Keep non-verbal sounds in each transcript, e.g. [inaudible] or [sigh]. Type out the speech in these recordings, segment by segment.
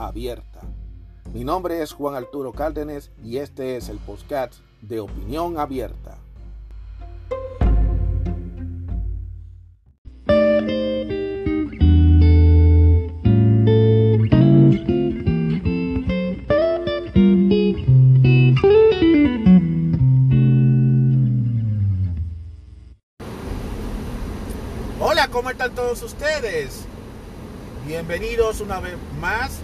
abierta. Mi nombre es Juan Arturo Cárdenas y este es el podcast de Opinión Abierta. Hola, ¿cómo están todos ustedes? Bienvenidos una vez más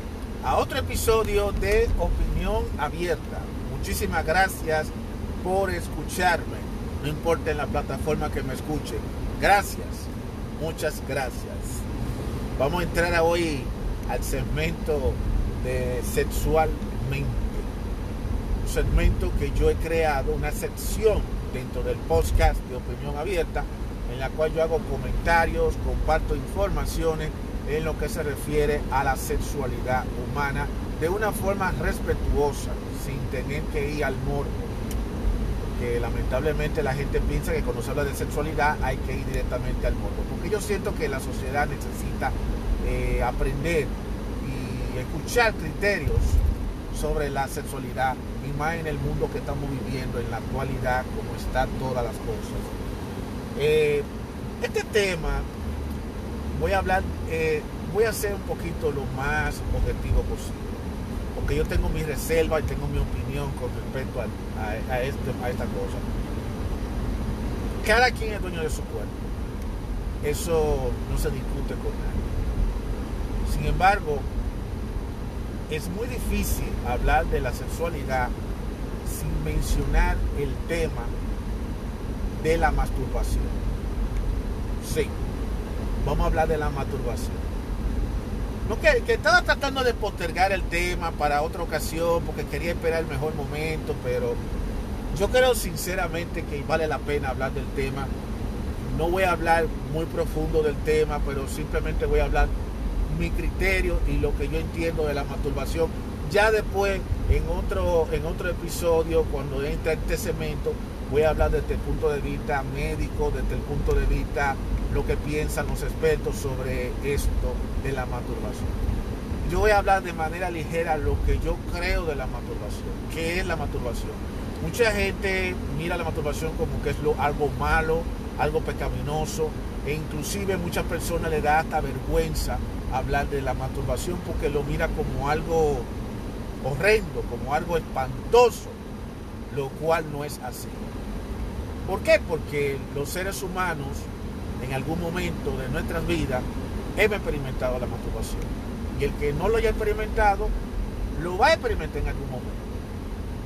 a otro episodio de Opinión Abierta. Muchísimas gracias por escucharme, no importa en la plataforma que me escuchen. Gracias, muchas gracias. Vamos a entrar hoy al segmento de sexualmente. Un segmento que yo he creado, una sección dentro del podcast de Opinión Abierta, en la cual yo hago comentarios, comparto informaciones en lo que se refiere a la sexualidad humana de una forma respetuosa, sin tener que ir al morbo. Que lamentablemente la gente piensa que cuando se habla de sexualidad hay que ir directamente al morbo. Porque yo siento que la sociedad necesita eh, aprender y escuchar criterios sobre la sexualidad y más en el mundo que estamos viviendo en la actualidad, como están todas las cosas. Eh, este tema voy a hablar, eh, voy a ser un poquito lo más objetivo posible. Porque yo tengo mi reserva y tengo mi opinión con respecto a, a, a, este, a esta cosa. Cada quien es dueño de su cuerpo. Eso no se discute con nadie. Sin embargo, es muy difícil hablar de la sexualidad sin mencionar el tema de la masturbación. Sí, vamos a hablar de la masturbación. No, que, estaba tratando de postergar el tema para otra ocasión porque quería esperar el mejor momento, pero yo creo sinceramente que vale la pena hablar del tema. No voy a hablar muy profundo del tema, pero simplemente voy a hablar mi criterio y lo que yo entiendo de la masturbación. Ya después, en otro, en otro episodio, cuando entre este segmento, voy a hablar desde el punto de vista médico, desde el punto de vista lo que piensan los expertos sobre esto de la masturbación. Yo voy a hablar de manera ligera lo que yo creo de la masturbación. ¿Qué es la masturbación? Mucha gente mira la masturbación como que es algo malo, algo pecaminoso, e inclusive muchas personas le da hasta vergüenza hablar de la masturbación porque lo mira como algo horrendo, como algo espantoso, lo cual no es así. ¿Por qué? Porque los seres humanos en algún momento de nuestras vidas hemos experimentado la masturbación. Y el que no lo haya experimentado, lo va a experimentar en algún momento.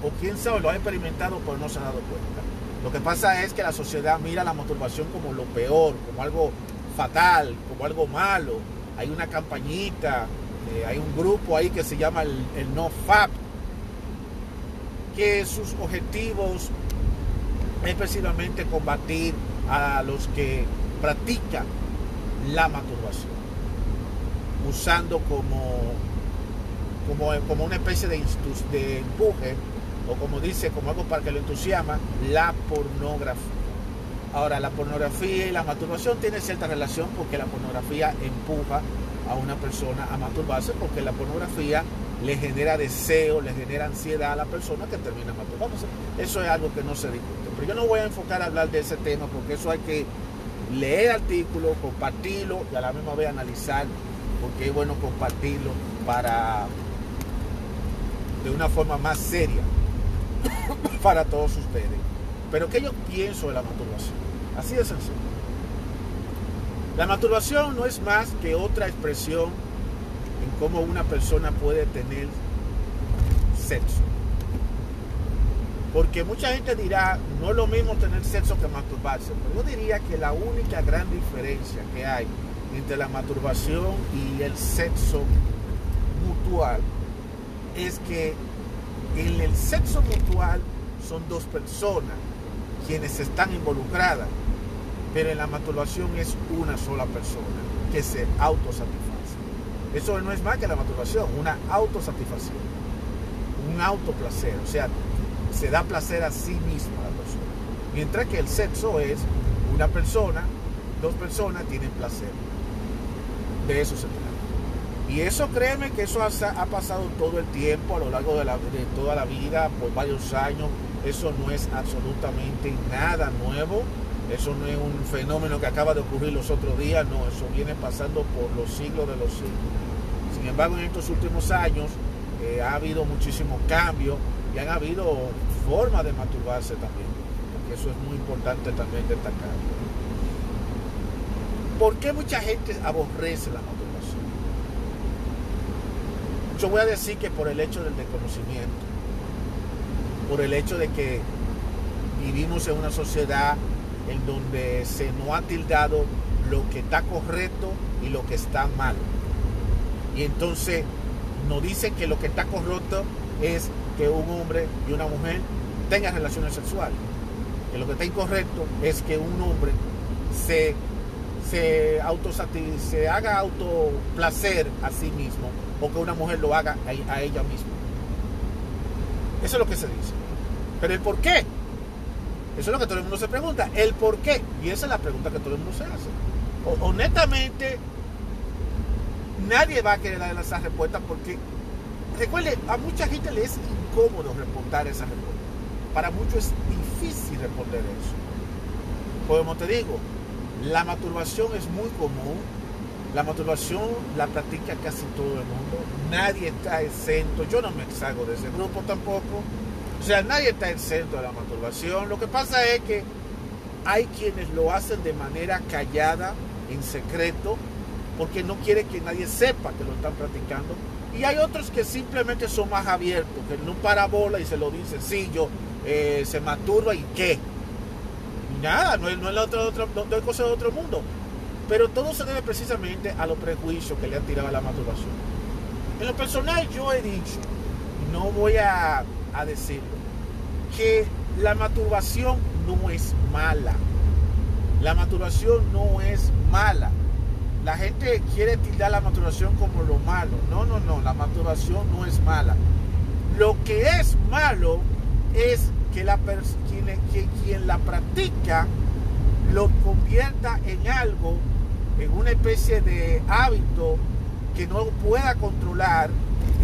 O quién sabe, lo ha experimentado pero no se ha dado cuenta. Lo que pasa es que la sociedad mira la masturbación como lo peor, como algo fatal, como algo malo. Hay una campañita, eh, hay un grupo ahí que se llama el, No FAP, que sus objetivos es precisamente combatir a los que practican la masturbación, usando como, como, como una especie de, de empuje, o como dice, como algo para que lo entusiasma, la pornografía. Ahora, la pornografía y la masturbación tienen cierta relación porque la pornografía empuja a una persona a masturbarse porque la pornografía le genera deseo, le genera ansiedad a la persona que termina masturbándose. Eso es algo que no se discute. Pero yo no voy a enfocar a hablar de ese tema porque eso hay que leer artículos, compartirlo y a la misma vez analizar porque es bueno compartirlo para de una forma más seria [coughs] para todos ustedes. Pero ¿qué yo pienso de la masturbación? Así de sencillo. La masturbación no es más que otra expresión en cómo una persona puede tener sexo. Porque mucha gente dirá, no es lo mismo tener sexo que masturbarse, pero yo diría que la única gran diferencia que hay entre la masturbación y el sexo mutual es que en el sexo mutual son dos personas quienes están involucradas, pero en la masturbación es una sola persona que se autosatisface. Eso no es más que la masturbación, una autosatisfacción, un autoplacer, o sea, se da placer a sí mismo a la persona. Mientras que el sexo es una persona, dos personas tienen placer. De eso se trata. Y eso créeme que eso ha, pasado todo el tiempo, a lo largo de, de toda la vida, por varios años. Eso no es absolutamente nada nuevo. Eso no es un fenómeno que acaba de ocurrir los otros días, no, eso viene pasando por los siglos de los siglos. Sin embargo, en estos últimos años eh, ha habido muchísimos cambios y han habido formas de masturbarse también, porque eso es muy importante también destacar. ¿Por qué mucha gente aborrece la masturbación? Yo voy a decir que por el hecho del desconocimiento, por el hecho de que vivimos en una sociedad en donde se no ha tildado lo que está correcto y lo que está mal. Y entonces nos dicen que lo que está correcto es que un hombre y una mujer tengan relaciones sexuales. Que lo que está incorrecto es que un hombre se, se, se haga autoplacer a sí mismo o que una mujer lo haga a, ella misma. Eso es lo que se dice. Pero el por qué eso es lo que todo el mundo se pregunta, el por qué. Y esa es la pregunta que todo el mundo se hace. honestamente, nadie va a querer dar esa respuesta porque, recuerde, a mucha gente le es incómodo responder esa respuesta. Para muchos es difícil responder eso. Como te digo, la masturbación es muy común. La masturbación la practica casi todo el mundo. Nadie está exento. Yo no me salgo de ese grupo tampoco. O sea, nadie está exento de la masturbación. Lo que pasa es que hay quienes lo hacen de manera callada, en secreto, porque no quiere que nadie sepa que lo están practicando. Y hay otros que simplemente son más abiertos, que no parabola y se lo dicen, sí, yo eh, se masturba y qué. nada, no no es la otra, no es cosa de otro mundo. Pero todo se debe precisamente a los prejuicios que le han tirado a la masturbación. En lo personal yo he dicho, no voy a a decirlo, que la masturbación no es mala. La masturbación no es mala. La gente quiere tildar la masturbación como lo malo. No, no, no, la masturbación no es mala. Lo que es malo es que, la quien, que quien la practica lo convierta en algo, en una especie de hábito que no pueda controlar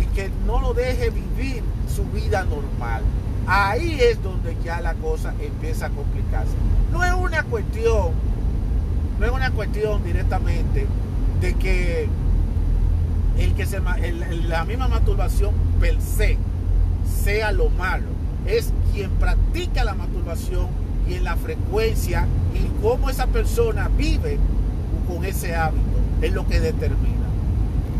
y que no lo deje vivir su vida normal. Ahí es donde ya la cosa empieza a complicarse. No es una cuestión, no es una cuestión directamente de que el que se la misma masturbación per se sea lo malo. Es quien practica la masturbación y en la frecuencia y cómo esa persona vive con ese hábito es lo que determina.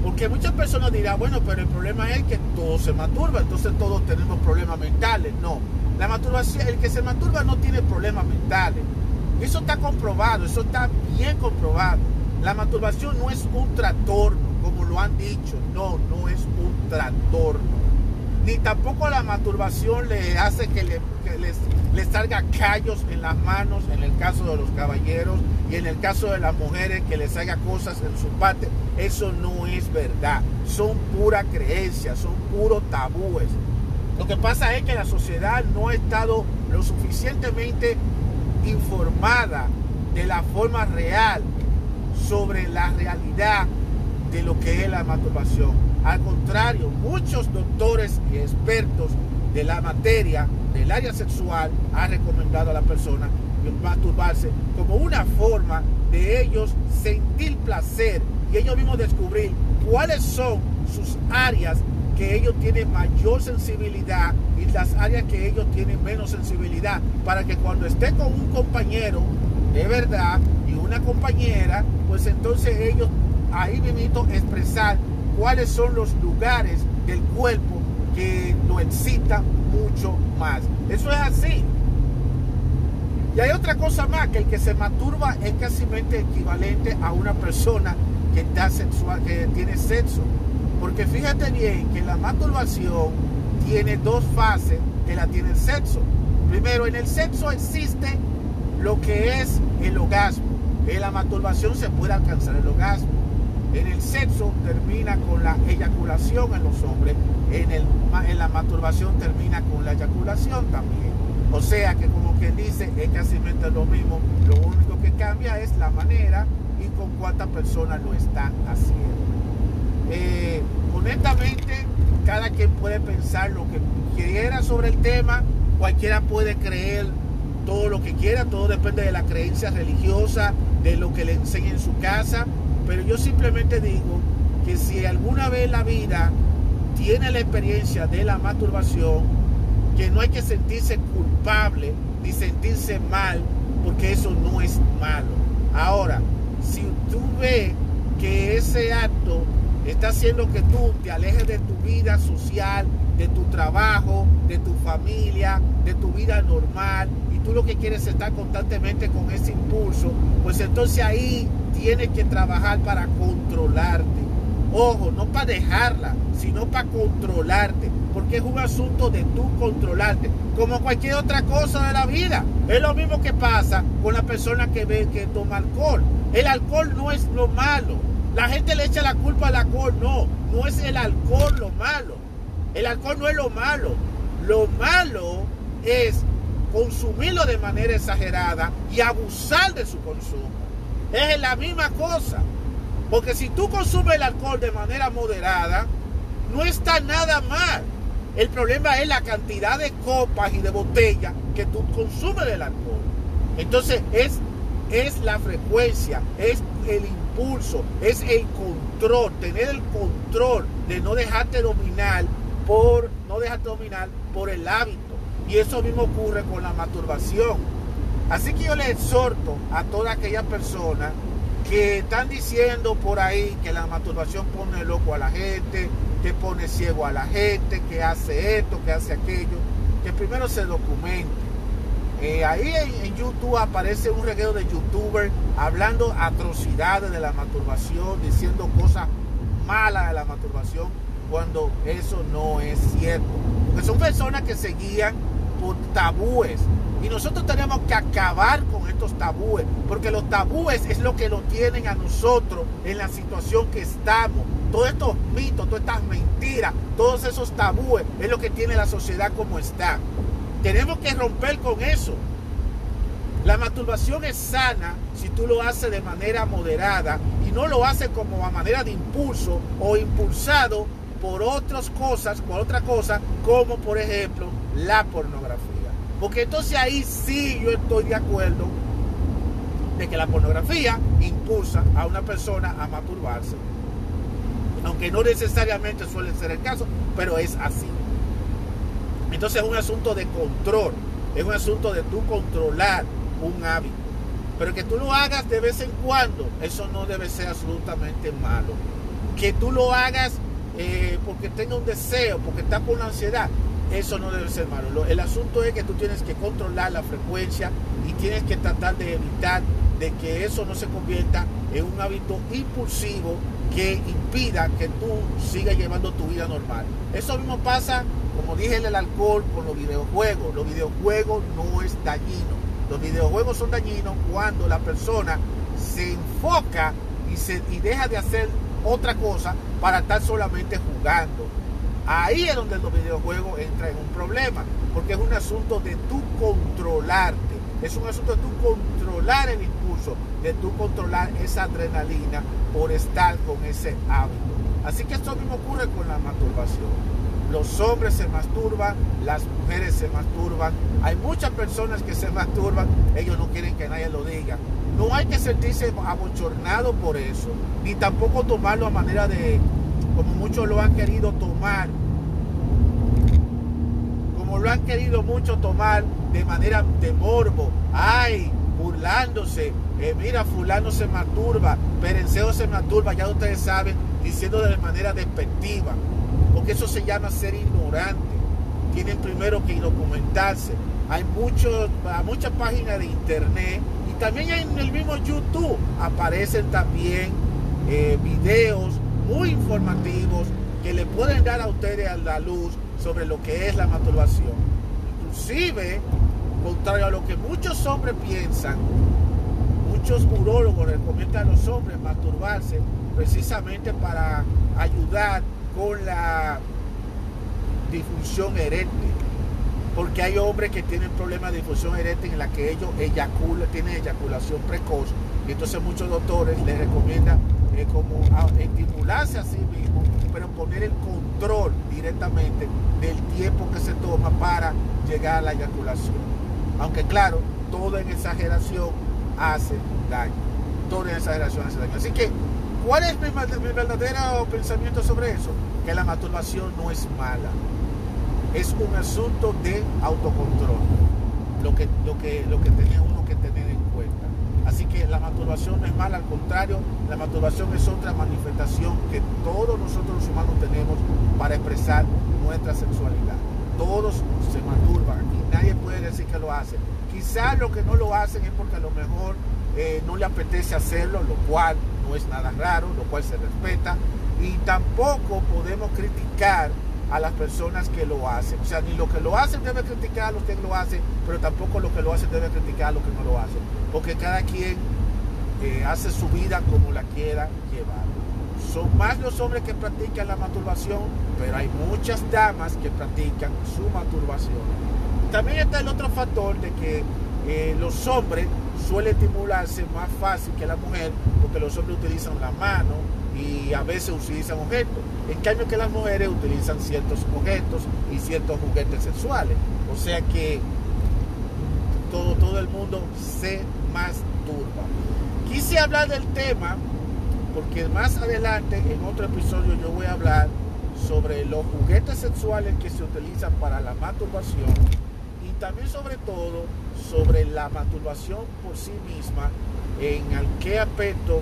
Porque muchas personas dirán, bueno, pero el problema es que todo se masturba, entonces todos tenemos problemas mentales. No, la masturbación, el que se masturba no tiene problemas mentales. Eso está comprobado, eso está bien comprobado. La masturbación no es un trastorno, como lo han dicho. No, no es un trastorno. Ni tampoco la masturbación le hace que, le, les, salga callos en las manos, en el caso de los caballeros, y en el caso de las mujeres que les salga cosas en su parte. Eso no es verdad. Son pura creencias, son puros tabúes. Lo que pasa es que la sociedad no ha estado lo suficientemente informada de la forma real sobre la realidad de lo que es la masturbación. Al contrario, muchos doctores y expertos de la materia del área sexual han recomendado a la persona masturbarse como una forma de ellos sentir placer y ellos mismos descubrir cuáles son sus áreas que ellos tienen mayor sensibilidad y las áreas que ellos tienen menos sensibilidad para que cuando esté con un compañero de verdad y una compañera pues entonces ellos ahí mismo expresar cuáles son los lugares del cuerpo que lo excitan mucho más eso es así y hay otra cosa más, que el que se masturba es casi equivalente a una persona que, está sexual, que tiene sexo. Porque fíjate bien que la masturbación tiene dos fases que la tiene el sexo. Primero, en el sexo existe lo que es el orgasmo. En la masturbación se puede alcanzar el orgasmo. En el sexo termina con la eyaculación en los hombres. En, el, en la masturbación termina con la eyaculación también. O sea que como quien dice, es casi lo mismo. Lo único que cambia es la manera y con cuántas personas lo están haciendo. Eh, honestamente, cada quien puede pensar lo que quiera sobre el tema, cualquiera puede creer todo lo que quiera, todo depende de la creencia religiosa, de lo que le enseñe en su casa, pero yo simplemente digo que si alguna vez la vida tiene la experiencia de la masturbación, que no hay que sentirse culpable ni sentirse mal, porque eso no es malo. Ahora, si tú ves que ese acto está haciendo que tú te alejes de tu vida social, de tu trabajo, de tu familia, de tu vida normal, y tú lo que quieres es estar constantemente con ese impulso, pues entonces ahí tienes que trabajar para controlarte. Ojo, no para dejarla, sino para controlarte, porque es un asunto de tú controlarte, como cualquier otra cosa de la vida. Es lo mismo que pasa con la persona que ve que toma alcohol. El alcohol no es lo malo. La gente le echa la culpa al alcohol, no, no es el alcohol lo malo. El alcohol no es lo malo. Lo malo es consumirlo de manera exagerada y abusar de su consumo. Es la misma cosa. Porque si tú consumes el alcohol de manera moderada, no está nada mal. El problema es la cantidad de copas y de botellas que tú consumes del alcohol. Entonces es, es la frecuencia, es el impulso, es el control, tener el control de no dejarte dominar por, no dejarte dominar por el hábito. Y eso mismo ocurre con la masturbación. Así que yo le exhorto a toda aquella persona que están diciendo por ahí que la masturbación pone loco a la gente, que pone ciego a la gente, que hace esto, que hace aquello, que primero se documente. Eh, ahí en, YouTube aparece un reguero de youtubers hablando atrocidades de la masturbación, diciendo cosas malas de la masturbación, cuando eso no es cierto. Porque son personas que se guían por tabúes, y nosotros tenemos que acabar con estos tabúes, porque los tabúes es lo que nos tienen a nosotros en la situación que estamos. Todos estos mitos, todas estas mentiras, todos esos tabúes es lo que tiene la sociedad como está. Tenemos que romper con eso. La masturbación es sana si tú lo haces de manera moderada y no lo haces como a manera de impulso o impulsado por otras cosas, por otra cosa, como por ejemplo la pornografía. Porque entonces ahí sí yo estoy de acuerdo de que la pornografía impulsa a una persona a masturbarse. Aunque no necesariamente suele ser el caso, pero es así. Entonces es un asunto de control, es un asunto de tú controlar un hábito. Pero que tú lo hagas de vez en cuando, eso no debe ser absolutamente malo. Que tú lo hagas eh, porque tenga un deseo, porque está con ansiedad, eso no debe ser malo. El asunto es que tú tienes que controlar la frecuencia y tienes que tratar de evitar de que eso no se convierta en un hábito impulsivo que impida que tú sigas llevando tu vida normal. Eso mismo pasa, como dije, el alcohol con los videojuegos. Los videojuegos no es dañino. Los videojuegos son dañinos cuando la persona se enfoca y, se, y deja de hacer otra cosa para estar solamente jugando. Ahí es donde los videojuegos entran en un problema, porque es un asunto de tú controlarte, es un asunto de tú controlar el impulso, de tú controlar esa adrenalina por estar con ese hábito. Así que esto mismo ocurre con la masturbación. Los hombres se masturban, las mujeres se masturban. Hay muchas personas que se masturban, ellos no quieren que nadie lo diga. No hay que sentirse abochornado por eso, ni tampoco tomarlo a manera de, como muchos lo han querido tomar, como lo han querido mucho tomar de manera de morbo, ay, burlándose, eh, mira, fulano se masturba, perenceo se masturba, ya ustedes saben, diciendo de manera despectiva, eso se llama ser ignorante. Tienen primero que documentarse. Hay muchos, muchas páginas de internet y también en el mismo YouTube aparecen también eh, videos muy informativos que le pueden dar a ustedes a la luz sobre lo que es la masturbación. Inclusive, contrario a lo que muchos hombres piensan, muchos urólogos recomiendan a los hombres masturbarse precisamente para ayudar con la disfunción eréctil. Porque hay hombres que tienen problemas de disfunción eréctil en la que ellos eyaculan, tienen eyaculación precoz. Y entonces muchos doctores les recomiendan eh, como estimularse a sí mismo, pero poner el control directamente del tiempo que se toma para llegar a la eyaculación. Aunque claro, todo en exageración hace daño. Todo en exageración hace daño. Así que, ¿cuál es mi, mi verdadero pensamiento sobre eso? Que la masturbación no es mala es un asunto de autocontrol, lo que, lo que, lo que tiene uno que tener en cuenta. Así que la masturbación no es mala, al contrario, la masturbación es otra manifestación que todos nosotros los humanos tenemos para expresar nuestra sexualidad. Todos se masturban aquí, nadie puede decir que lo hacen. Quizás lo que no lo hacen es porque a lo mejor eh, no le apetece hacerlo, lo cual no es nada raro, lo cual se respeta. Y tampoco podemos criticar a las personas que lo hacen. O sea, ni lo que lo hacen debe criticar a los que lo hacen, pero tampoco lo que lo hacen debe criticar a los que no lo hacen. Porque cada quien eh, hace su vida como la quiera llevar. Son más los hombres que practican la masturbación, pero hay muchas damas que practican su masturbación. También está el otro factor de que eh, los hombres suelen estimularse más fácil que la mujer, porque los hombres utilizan la mano y a veces utilizan objetos. En cambio que las mujeres utilizan ciertos objetos y ciertos juguetes sexuales. O sea que todo, todo el mundo se masturba. Quise hablar del tema porque más adelante en otro episodio yo voy a hablar sobre los juguetes sexuales que se utilizan para la masturbación y también sobre todo sobre la masturbación por sí misma, en qué aspecto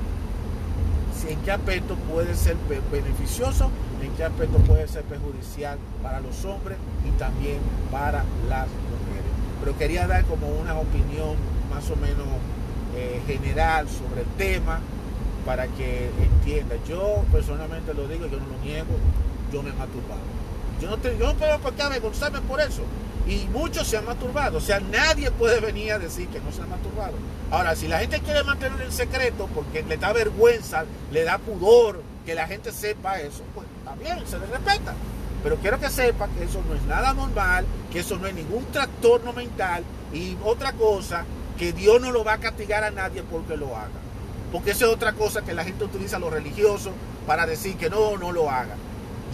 en qué aspecto puede ser beneficioso, en qué aspecto puede ser perjudicial para los hombres y también para las mujeres. Pero quería dar como una opinión más o menos eh, general sobre el tema para que entienda. Yo personalmente lo digo, yo no lo niego, yo me he masturbado. Yo no, yo no puedo por qué avergonzarme por eso y muchos se han masturbado. O sea, nadie puede venir a decir que no se han masturbado. Ahora, si la gente quiere mantener el secreto porque le da vergüenza, le da pudor que la gente sepa eso, pues está bien, se le respeta. Pero quiero que sepa que eso no es nada normal, que eso no es ningún trastorno mental y otra cosa, que Dios no lo va a castigar a nadie porque lo haga. Porque eso es otra cosa que la gente utiliza a los religiosos para decir que no, no lo haga.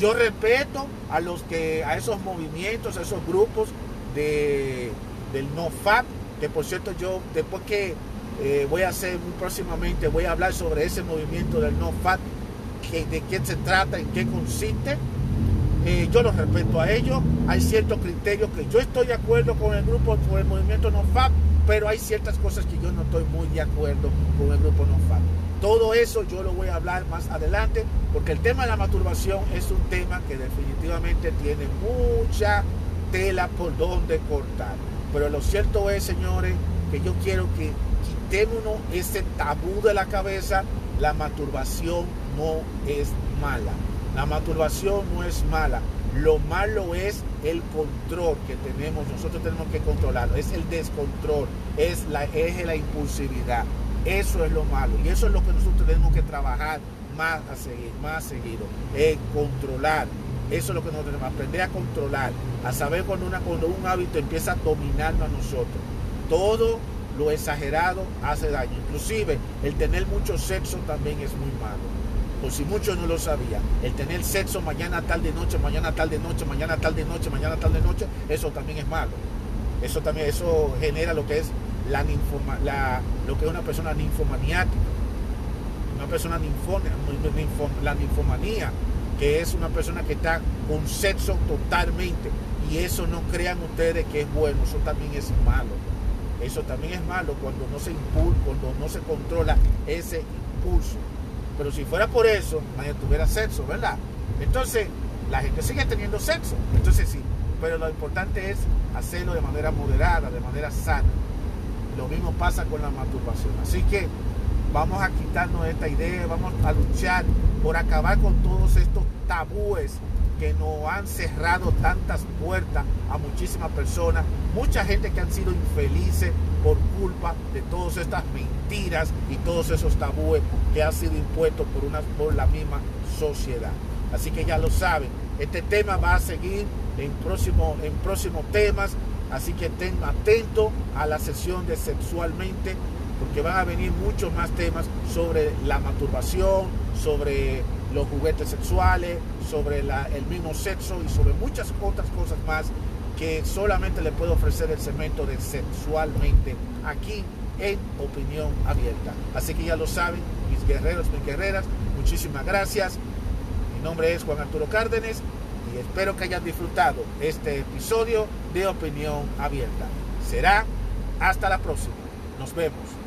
Yo respeto a los que, a esos movimientos, a esos grupos de, del NoFap, que por cierto yo después que eh, voy a hacer muy próximamente, voy a hablar sobre ese movimiento del NoFap, que, de qué se trata, en qué consiste. Eh, yo los respeto a ellos, hay ciertos criterios que yo estoy de acuerdo con el grupo, con el movimiento NoFap, pero hay ciertas cosas que yo no estoy muy de acuerdo con el grupo NoFap. Todo eso yo lo voy a hablar más adelante porque el tema de la masturbación es un tema que definitivamente tiene mucha tela por donde cortar. Pero lo cierto es, señores, que yo quiero que quitémonos ese tabú de la cabeza. La masturbación no es mala. La masturbación no es mala. Lo malo es el control que tenemos. Nosotros tenemos que controlarlo. Es el descontrol. Es la, es la impulsividad. Eso es lo malo. Y eso es lo que nosotros tenemos que trabajar más a seguir, más seguido. Es controlar. Eso es lo que nosotros tenemos. Aprender a controlar. A saber cuando, un hábito empieza a dominarnos a nosotros. Todo lo exagerado hace daño. Inclusive el tener mucho sexo también es muy malo. Por si muchos no lo sabían. El tener sexo mañana, tarde, noche, mañana, tarde, noche, mañana, tarde, noche, mañana, tarde, noche, eso también es malo. Eso también, eso genera lo que es la, la lo que es una persona ninfomaniática, una persona ninfónica, la ninfomanía, que es una persona que está con sexo totalmente. Y eso no crean ustedes que es bueno, eso también es malo. Eso también es malo cuando no se impulsa, cuando no se controla ese impulso. Pero si fuera por eso, nadie tuviera sexo, ¿verdad? Entonces, la gente sigue teniendo sexo. Entonces sí, pero lo importante es hacerlo de manera moderada, de manera sana. Lo mismo pasa con la masturbación. Así que vamos a quitarnos esta idea, vamos a luchar por acabar con todos estos tabúes que nos han cerrado tantas puertas a muchísimas personas, mucha gente que han sido infelices por culpa de todas estas mentiras y todos esos tabúes que han sido impuestos por, una, por la misma sociedad. Así que ya lo saben, este tema va a seguir en, próximo, en próximos temas, así que estén atentos a la sesión de sexualmente, porque van a venir muchos más temas sobre la masturbación, sobre los juguetes sexuales, sobre el mismo sexo y sobre muchas otras cosas más que solamente le puedo ofrecer el segmento de sexualmente aquí en Opinión Abierta. Así que ya lo saben, mis guerreros, mis guerreras, muchísimas gracias. Mi nombre es Juan Arturo Cárdenas y espero que hayan disfrutado este episodio de Opinión Abierta. Será hasta la próxima. Nos vemos.